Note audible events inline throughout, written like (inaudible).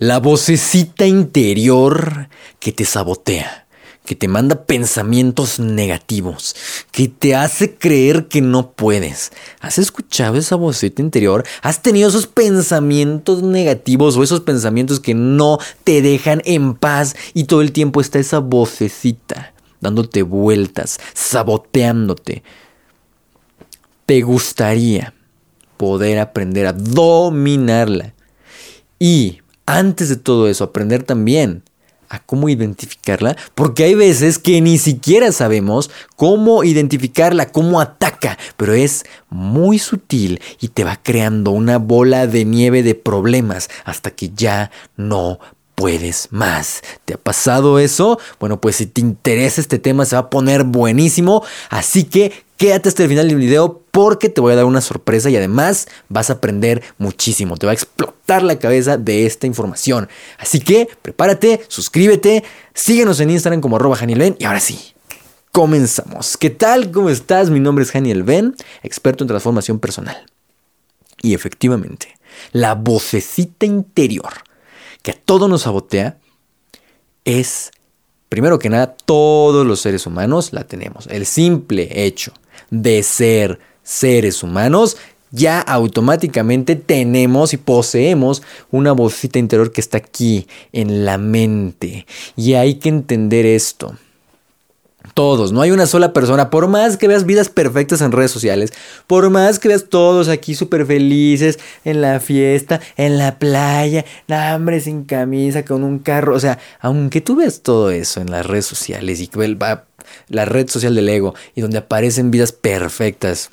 La vocecita interior que te sabotea, que te manda pensamientos negativos, que te hace creer que no puedes. ¿Has escuchado esa vocecita interior? ¿Has tenido esos pensamientos negativos o esos pensamientos que no te dejan en paz y todo el tiempo está esa vocecita dándote vueltas, saboteándote? ¿Te gustaría poder aprender a dominarla? Y antes de todo eso, aprender también a cómo identificarla, porque hay veces que ni siquiera sabemos cómo identificarla, cómo ataca, pero es muy sutil y te va creando una bola de nieve de problemas hasta que ya no puedes más. ¿Te ha pasado eso? Bueno, pues si te interesa este tema se va a poner buenísimo, así que Quédate hasta el final del video porque te voy a dar una sorpresa y además vas a aprender muchísimo. Te va a explotar la cabeza de esta información. Así que prepárate, suscríbete, síguenos en Instagram como arroba y ahora sí, comenzamos. ¿Qué tal? ¿Cómo estás? Mi nombre es Haniel Ben, experto en transformación personal. Y efectivamente, la vocecita interior que a todo nos sabotea es Primero que nada, todos los seres humanos la tenemos. El simple hecho de ser seres humanos, ya automáticamente tenemos y poseemos una vocita interior que está aquí en la mente. Y hay que entender esto. Todos, no hay una sola persona, por más que veas vidas perfectas en redes sociales, por más que veas todos aquí súper felices en la fiesta, en la playa, hambre sin camisa, con un carro, o sea, aunque tú veas todo eso en las redes sociales y que la red social del ego y donde aparecen vidas perfectas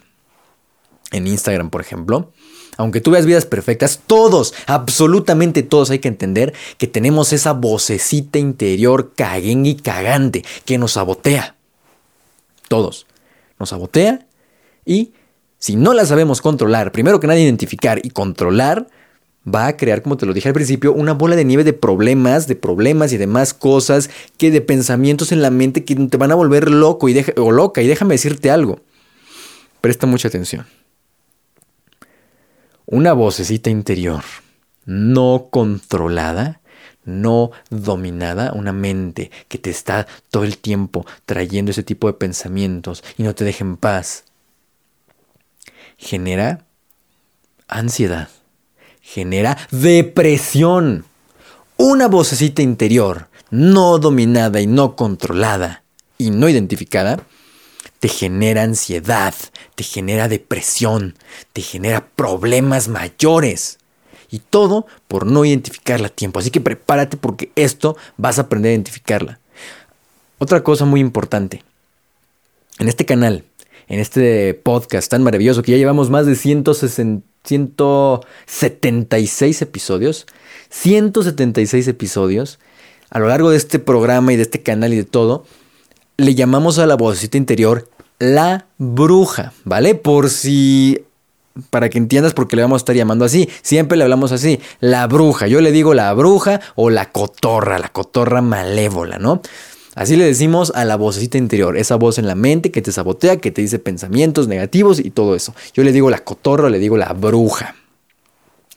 en Instagram, por ejemplo, aunque tú veas vidas perfectas, todos, absolutamente todos hay que entender que tenemos esa vocecita interior caguengue y cagante que nos sabotea. Todos. Nos sabotea y si no la sabemos controlar, primero que nada identificar y controlar, va a crear, como te lo dije al principio, una bola de nieve de problemas, de problemas y demás cosas que de pensamientos en la mente que te van a volver loco y o loca. Y déjame decirte algo. Presta mucha atención una vocecita interior no controlada, no dominada, una mente que te está todo el tiempo trayendo ese tipo de pensamientos y no te deja en paz, genera ansiedad, genera depresión. Una vocecita interior no dominada y no controlada y no identificada te genera ansiedad, te genera depresión, te genera problemas mayores. Y todo por no identificarla a tiempo. Así que prepárate porque esto vas a aprender a identificarla. Otra cosa muy importante. En este canal, en este podcast tan maravilloso que ya llevamos más de 176 episodios, 176 episodios, a lo largo de este programa y de este canal y de todo, le llamamos a la vocecita interior la bruja, ¿vale? Por si para que entiendas por qué le vamos a estar llamando así. Siempre le hablamos así, la bruja. Yo le digo la bruja o la cotorra, la cotorra malévola, ¿no? Así le decimos a la vocecita interior, esa voz en la mente que te sabotea, que te dice pensamientos negativos y todo eso. Yo le digo la cotorra, le digo la bruja.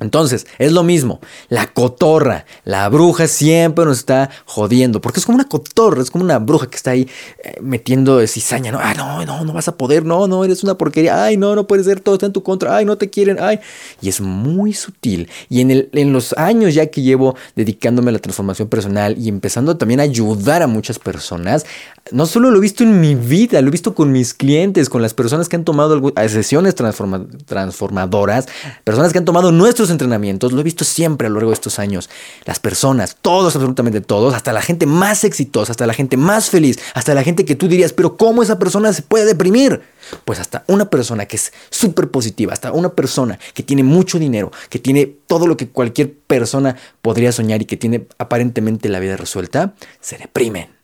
Entonces, es lo mismo. La cotorra, la bruja siempre nos está jodiendo. Porque es como una cotorra, es como una bruja que está ahí eh, metiendo cizaña. ¿no? Ah, no, no, no vas a poder. No, no, eres una porquería. Ay, no, no puede ser. Todo está en tu contra. Ay, no te quieren. Ay. Y es muy sutil. Y en, el, en los años ya que llevo dedicándome a la transformación personal y empezando también a ayudar a muchas personas, no solo lo he visto en mi vida, lo he visto con mis clientes, con las personas que han tomado sesiones transformadoras, personas que han tomado nuestros entrenamientos, lo he visto siempre a lo largo de estos años. Las personas, todos, absolutamente todos, hasta la gente más exitosa, hasta la gente más feliz, hasta la gente que tú dirías, pero ¿cómo esa persona se puede deprimir? Pues hasta una persona que es súper positiva, hasta una persona que tiene mucho dinero, que tiene todo lo que cualquier persona podría soñar y que tiene aparentemente la vida resuelta, se deprimen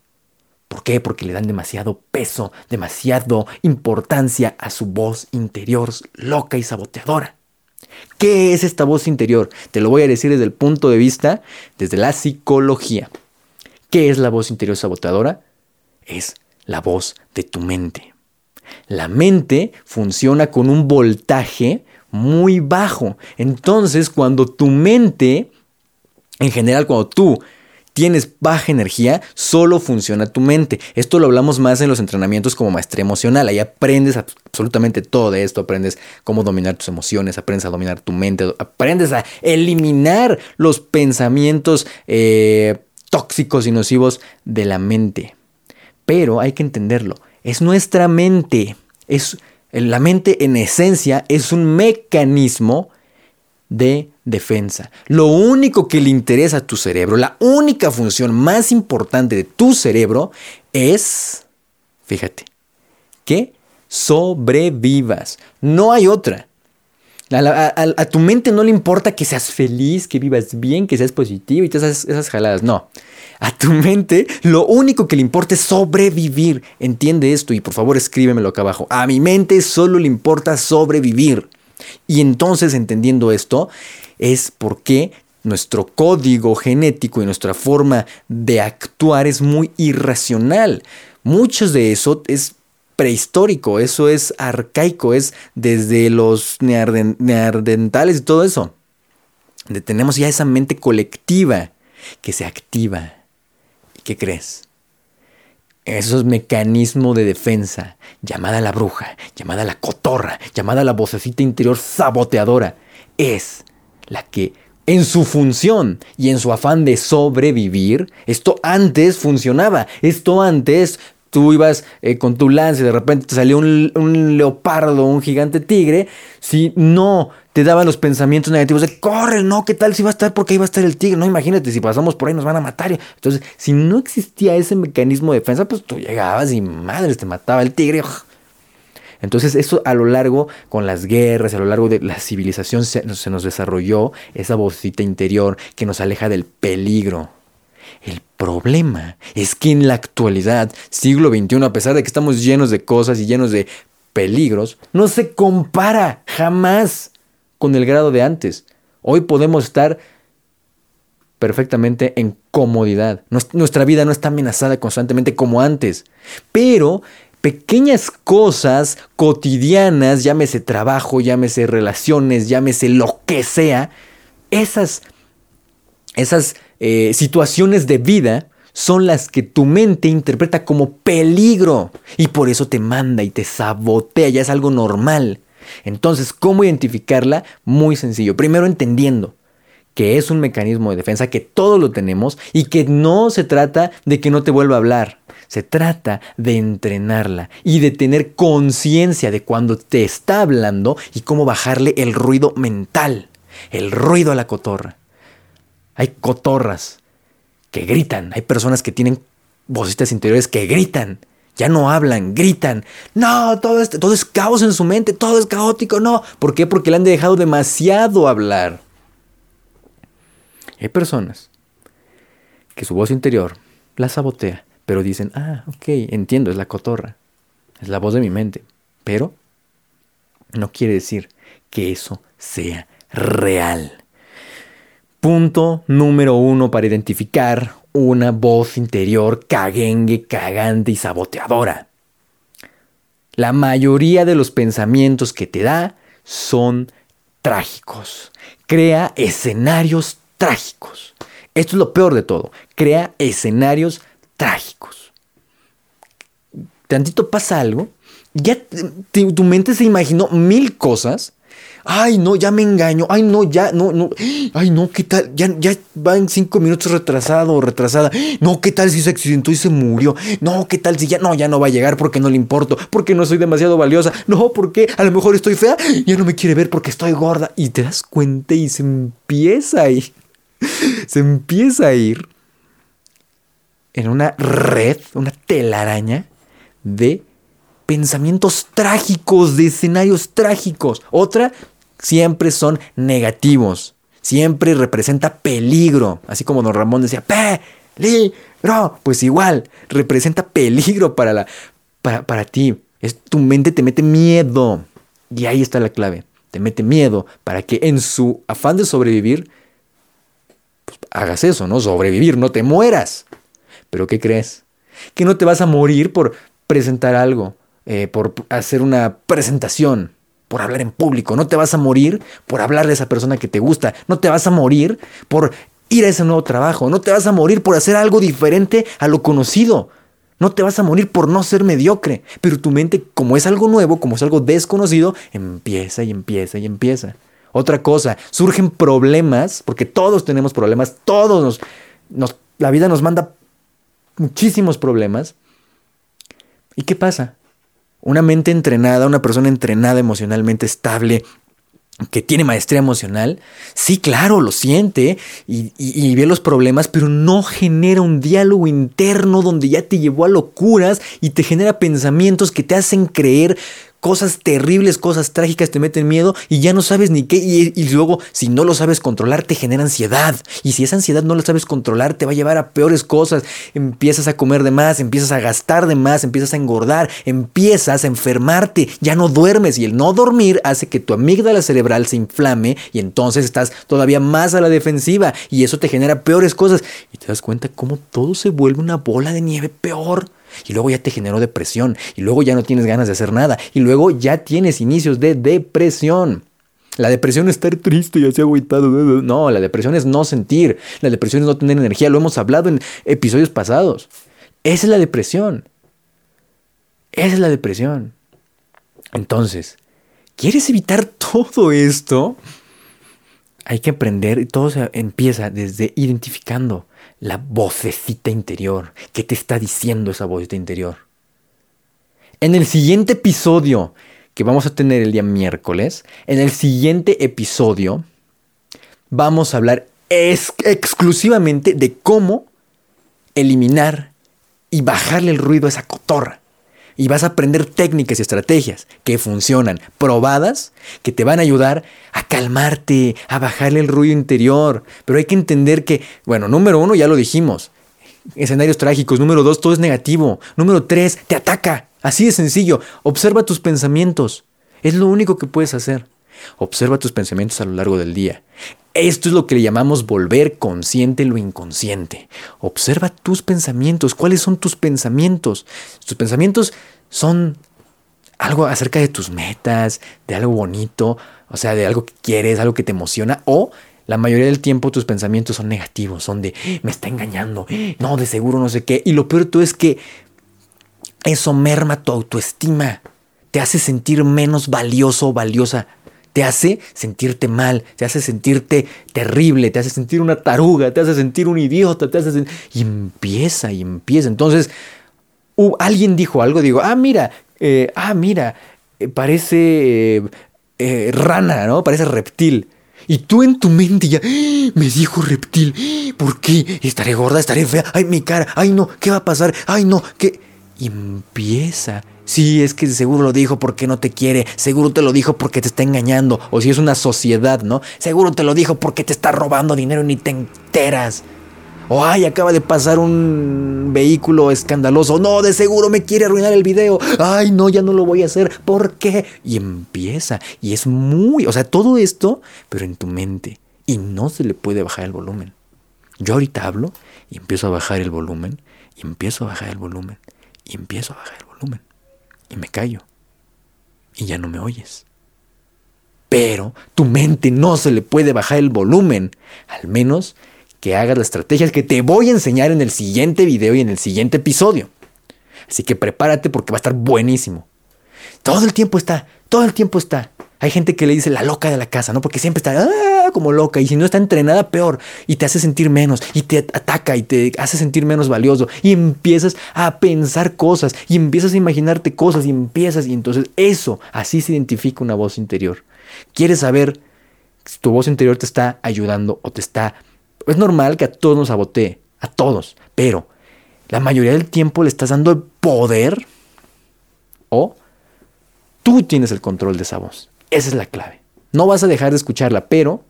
¿Por qué? Porque le dan demasiado peso, demasiado importancia a su voz interior loca y saboteadora. ¿Qué es esta voz interior? Te lo voy a decir desde el punto de vista, desde la psicología. ¿Qué es la voz interior saboteadora? Es la voz de tu mente. La mente funciona con un voltaje muy bajo. Entonces, cuando tu mente En general, cuando tú tienes baja energía, solo funciona tu mente. Esto lo hablamos más en los entrenamientos como maestría emocional. Ahí aprendes absolutamente todo de esto. Aprendes cómo dominar tus emociones, aprendes a dominar tu mente, aprendes a eliminar los pensamientos eh, tóxicos y nocivos de la mente. Pero hay que entenderlo. Es nuestra mente. Es, la mente en esencia es un mecanismo de defensa. Lo único que le interesa a tu cerebro, la única función más importante de tu cerebro es, fíjate, que sobrevivas. No hay otra. A, tu mente no le importa que seas feliz, que vivas bien, que seas positivo y todas esas, esas jaladas. No. A tu mente lo único que le importa es sobrevivir. Entiende esto y por favor escríbemelo acá abajo. A mi mente solo le importa sobrevivir. Y entonces entendiendo esto es porque nuestro código genético y nuestra forma de actuar es muy irracional. Mucho de eso es prehistórico, eso es arcaico, es desde los neandertales y todo eso. Tenemos ya esa mente colectiva que se activa. ¿Y qué crees? esos mecanismos de defensa, llamada la bruja, llamada la cotorra, llamada la vocecita interior saboteadora, es la que en su función y en su afán de sobrevivir, esto antes funcionaba, esto antes tú ibas eh, con tu lance y de repente te salió un, leopardo, un gigante tigre, si no te daban los pensamientos negativos de corre, no, ¿qué tal si va a estar? Porque ahí va a estar el tigre, no, imagínate, si pasamos por ahí nos van a matar. Entonces, si no existía ese mecanismo de defensa, pues tú llegabas y madres, te mataba el tigre. Entonces, eso a lo largo, con las guerras, a lo largo de la civilización, se, nos desarrolló esa vocita interior que nos aleja del peligro. El problema es que en la actualidad, siglo XXI, a pesar de que estamos llenos de cosas y llenos de peligros, no se compara jamás con el grado de antes. Hoy podemos estar perfectamente en comodidad. Nuestra vida no está amenazada constantemente como antes. Pero pequeñas cosas cotidianas, llámese trabajo, llámese relaciones, llámese lo que sea, esas, esas eh, situaciones de vida son las que tu mente interpreta como peligro y por eso te manda y te sabotea, ya es algo normal. Entonces, ¿cómo identificarla? Muy sencillo. Primero entendiendo que es un mecanismo de defensa, que todos lo tenemos y que no se trata de que no te vuelva a hablar. Se trata de entrenarla y de tener conciencia de cuando te está hablando y cómo bajarle el ruido mental, el ruido a la cotorra. Hay cotorras que gritan, hay personas que tienen vocitas interiores que gritan ya no hablan, gritan. No, todo es, todo es caos en su mente, todo es caótico. No. ¿Por qué? Porque le han dejado demasiado hablar. Hay personas que su voz interior la sabotea, pero dicen, ah, ok, entiendo, es la cotorra, es la voz de mi mente. Pero no quiere decir que eso sea real. Punto número uno para identificar una voz interior caguengue, cagante y saboteadora. La mayoría de los pensamientos que te da son trágicos. Crea escenarios trágicos. Esto es lo peor de todo. Crea escenarios trágicos. Tantito pasa algo, ya tu mente se imaginó mil cosas Ay, no, ya me engaño. Ay, no, ya, no, no. Ay, no, ¿qué tal? Ya, ya va en cinco minutos retrasado o retrasada. No, ¿qué tal si se accidentó y se murió? No, ¿qué tal si ya no, ya no va a llegar porque no le importo? Porque no soy demasiado valiosa. No, porque a lo mejor estoy fea. Ya no me quiere ver porque estoy gorda. Y te das cuenta y se empieza a ir. (laughs) Se empieza a ir en una red, una telaraña de pensamientos trágicos, de escenarios trágicos. Otra, siempre son negativos. Siempre representa peligro. Así como don Ramón decía, peligro. Pues igual, representa peligro para, la, para, para ti. Es, tu mente te mete miedo. Y ahí está la clave. Te mete miedo para que en su afán de sobrevivir, pues, hagas eso, ¿no? Sobrevivir, no te mueras. Pero ¿qué crees? Que no te vas a morir por presentar algo, eh, por hacer una presentación, por hablar en público. No te vas a morir por hablar de esa persona que te gusta. No te vas a morir por ir a ese nuevo trabajo. No te vas a morir por hacer algo diferente a lo conocido. No te vas a morir por no ser mediocre. Pero tu mente, como es algo nuevo, como es algo desconocido, empieza y empieza y empieza. Otra cosa, surgen problemas, porque todos tenemos problemas, todos nos, la vida nos manda muchísimos problemas. ¿Y qué pasa? Una mente entrenada, una persona entrenada emocionalmente estable, que tiene maestría emocional, sí, claro, lo siente y, ve los problemas, pero no genera un diálogo interno donde ya te llevó a locuras y te genera pensamientos que te hacen creer cosas terribles, cosas trágicas te meten miedo y ya no sabes ni qué. Y, luego, si no lo sabes controlar, te genera ansiedad. Y si esa ansiedad no la sabes controlar, te va a llevar a peores cosas. Empiezas a comer de más, empiezas a gastar de más, empiezas a engordar, empiezas a enfermarte, ya no duermes. Y el no dormir hace que tu amígdala cerebral se inflame y entonces estás todavía más a la defensiva. Y eso te genera peores cosas. Y te das cuenta cómo todo se vuelve una bola de nieve peor y luego ya te generó depresión, y luego ya no tienes ganas de hacer nada, y luego ya tienes inicios de depresión. La depresión es estar triste y así agüitado. No, la depresión es no sentir. La depresión es no tener energía. Lo hemos hablado en episodios pasados. Esa es la depresión. Esa es la depresión. Entonces, ¿quieres evitar todo esto? Hay que aprender y todo se empieza desde identificando la vocecita interior. ¿Qué te está diciendo esa vocecita interior? En el siguiente episodio que vamos a tener el día miércoles, en el siguiente episodio vamos a hablar exclusivamente de cómo eliminar y bajarle el ruido a esa cotorra y vas a aprender técnicas y estrategias que funcionan, probadas, que te van a ayudar a calmarte, a bajarle el ruido interior. Pero hay que entender que, bueno, número uno, ya lo dijimos, escenarios trágicos. Número dos, todo es negativo. Número tres, te ataca. Así de sencillo. Observa tus pensamientos. Es lo único que puedes hacer. Observa tus pensamientos a lo largo del día. Esto es lo que le llamamos volver consciente lo inconsciente. Observa tus pensamientos. ¿Cuáles son tus pensamientos? Tus pensamientos son algo acerca de tus metas, de algo bonito, o sea, de algo que quieres, algo que te emociona, o la mayoría del tiempo tus pensamientos son negativos, son de me está engañando, no, de seguro no sé qué. Y lo peor todo es que eso merma tu autoestima, te hace sentir menos valioso o valiosa te hace sentirte mal, te hace sentirte terrible, te hace sentir una taruga, te hace sentir un idiota, te hace Y empieza y empieza. Entonces, alguien dijo algo, digo, ah, mira, eh, ah, mira, eh, parece eh, rana, ¿no? Parece reptil. Y tú en tu mente ya, ¡Ah! me dijo reptil, ¿por qué? Estaré gorda, estaré fea, ay, mi cara, ay, no, ¿qué va a pasar? Ay, no, ¿qué? Y empieza Sí, es que seguro lo dijo porque no te quiere, seguro te lo dijo porque te está engañando, o si es una sociedad, ¿no? Seguro te lo dijo porque te está robando dinero y ni te enteras. O ay, acaba de pasar un vehículo escandaloso. No, de seguro me quiere arruinar el video. Ay, no, ya no lo voy a hacer. ¿Por qué? Y empieza. Y es muy, o sea, todo esto, pero en tu mente. Y no se le puede bajar el volumen. Yo ahorita hablo y empiezo a bajar el volumen. Y empiezo a bajar el volumen. Y empiezo a bajar el volumen y me callo. Y ya no me oyes. Pero tu mente no se le puede bajar el volumen, al menos que hagas las estrategias que te voy a enseñar en el siguiente video y en el siguiente episodio. Así que prepárate porque va a estar buenísimo. Todo el tiempo está, todo el tiempo está. Hay gente que le dice la loca de la casa, ¿no? Porque siempre está ah", como loca y si no está entrenada, peor. Y te hace sentir menos y te ataca y te hace sentir menos valioso. Y empiezas a pensar cosas y empiezas a imaginarte cosas y empiezas y entonces eso, así se identifica una voz interior. ¿Quieres saber si tu voz interior te está ayudando o te está... Es normal que a todos nos sabotee, a todos, pero la mayoría del tiempo le estás dando el poder o tú tienes el control de esa voz. Esa es la clave. No vas a dejar de escucharla, pero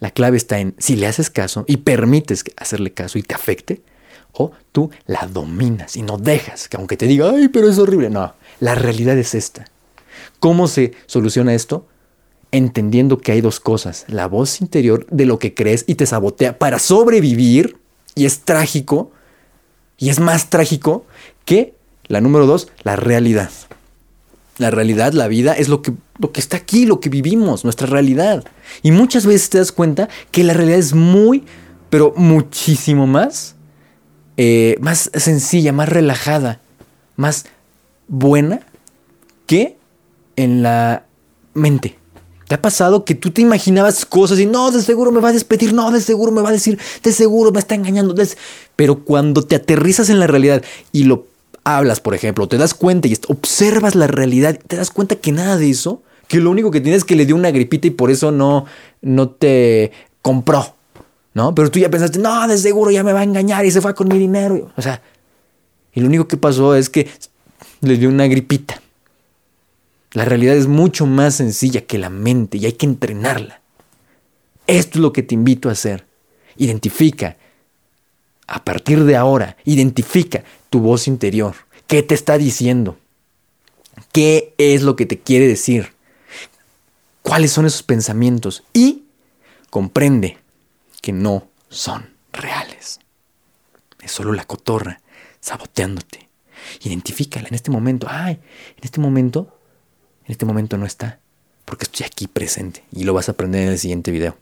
la clave está en si le haces caso y permites hacerle caso y te afecte, o tú la dominas y no dejas que aunque te diga, ay, pero es horrible. No, la realidad es esta. ¿Cómo se soluciona esto? Entendiendo que hay dos cosas. La voz interior de lo que crees y te sabotea para sobrevivir, y es trágico, y es más trágico que la número dos, la realidad. La realidad, la vida, es lo que, lo que está aquí, lo que vivimos, nuestra realidad. Y muchas veces te das cuenta que la realidad es muy, pero muchísimo más, eh, más sencilla, más relajada, más buena que en la mente. ¿Te ha pasado que tú te imaginabas cosas y no, de seguro me va a despedir, no, de seguro me va a decir, de seguro me está engañando? Pero cuando te aterrizas en la realidad y lo hablas, por ejemplo, te das cuenta y observas la realidad, te das cuenta que nada de eso, que lo único que tienes es que le dio una gripita y por eso no, no te compró, ¿no? Pero tú ya pensaste, no, de seguro ya me va a engañar y se fue con mi dinero. O sea, y lo único que pasó es que le dio una gripita. La realidad es mucho más sencilla que la mente y hay que entrenarla. Esto es lo que te invito a hacer. Identifica, a partir de ahora, identifica tu voz interior. ¿Qué te está diciendo? ¿Qué es lo que te quiere decir? ¿Cuáles son esos pensamientos? Y comprende que no son reales. Es solo la cotorra saboteándote. Identifícala en este momento. Ay, en este momento en este momento no está, porque estoy aquí presente y lo vas a aprender en el siguiente video.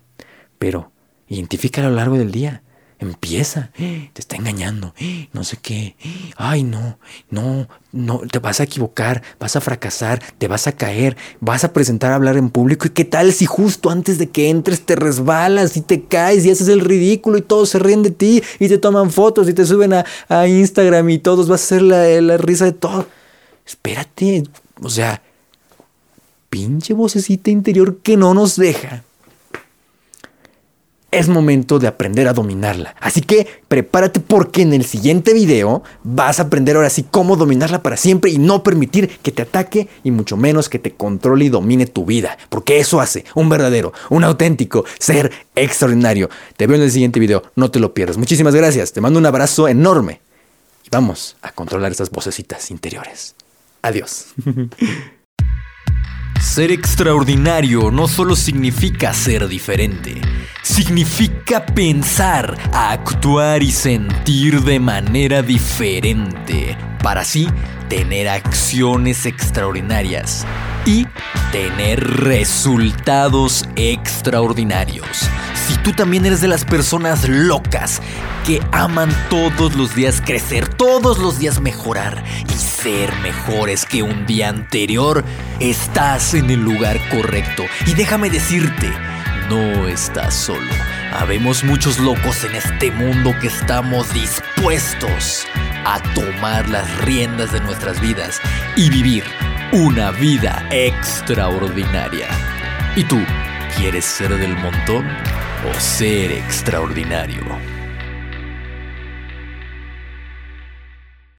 Pero identifica a lo largo del día. Empieza, te está engañando, no sé qué, ay no, no, no, te vas a equivocar, vas a fracasar, te vas a caer, vas a presentar a hablar en público. Y qué tal si justo antes de que entres te resbalas y te caes y haces el ridículo y todos se ríen de ti y te toman fotos y te suben a, Instagram y todos vas a hacer la, la risa de todo. Espérate, o sea, pinche vocecita interior que no nos deja. Es momento de aprender a dominarla. Así que prepárate porque en el siguiente video vas a aprender ahora sí cómo dominarla para siempre y no permitir que te ataque y mucho menos que te controle y domine tu vida. Porque eso hace un verdadero, un auténtico ser extraordinario. Te veo en el siguiente video, no te lo pierdas. Muchísimas gracias, te mando un abrazo enorme vamos a controlar estas vocecitas interiores. Adiós. (laughs) Ser extraordinario no solo significa ser diferente, significa pensar, actuar y sentir de manera diferente, para así tener acciones extraordinarias y tener resultados extraordinarios. Si tú también eres de las personas locas que aman todos los días crecer, todos los días mejorar y ser mejores que un día anterior, estás en el lugar correcto. Y déjame decirte, no estás solo. Habemos muchos locos en este mundo que estamos dispuestos a tomar las riendas de nuestras vidas y vivir una vida extraordinaria. ¿Y tú quieres ser del montón? o ser extraordinario.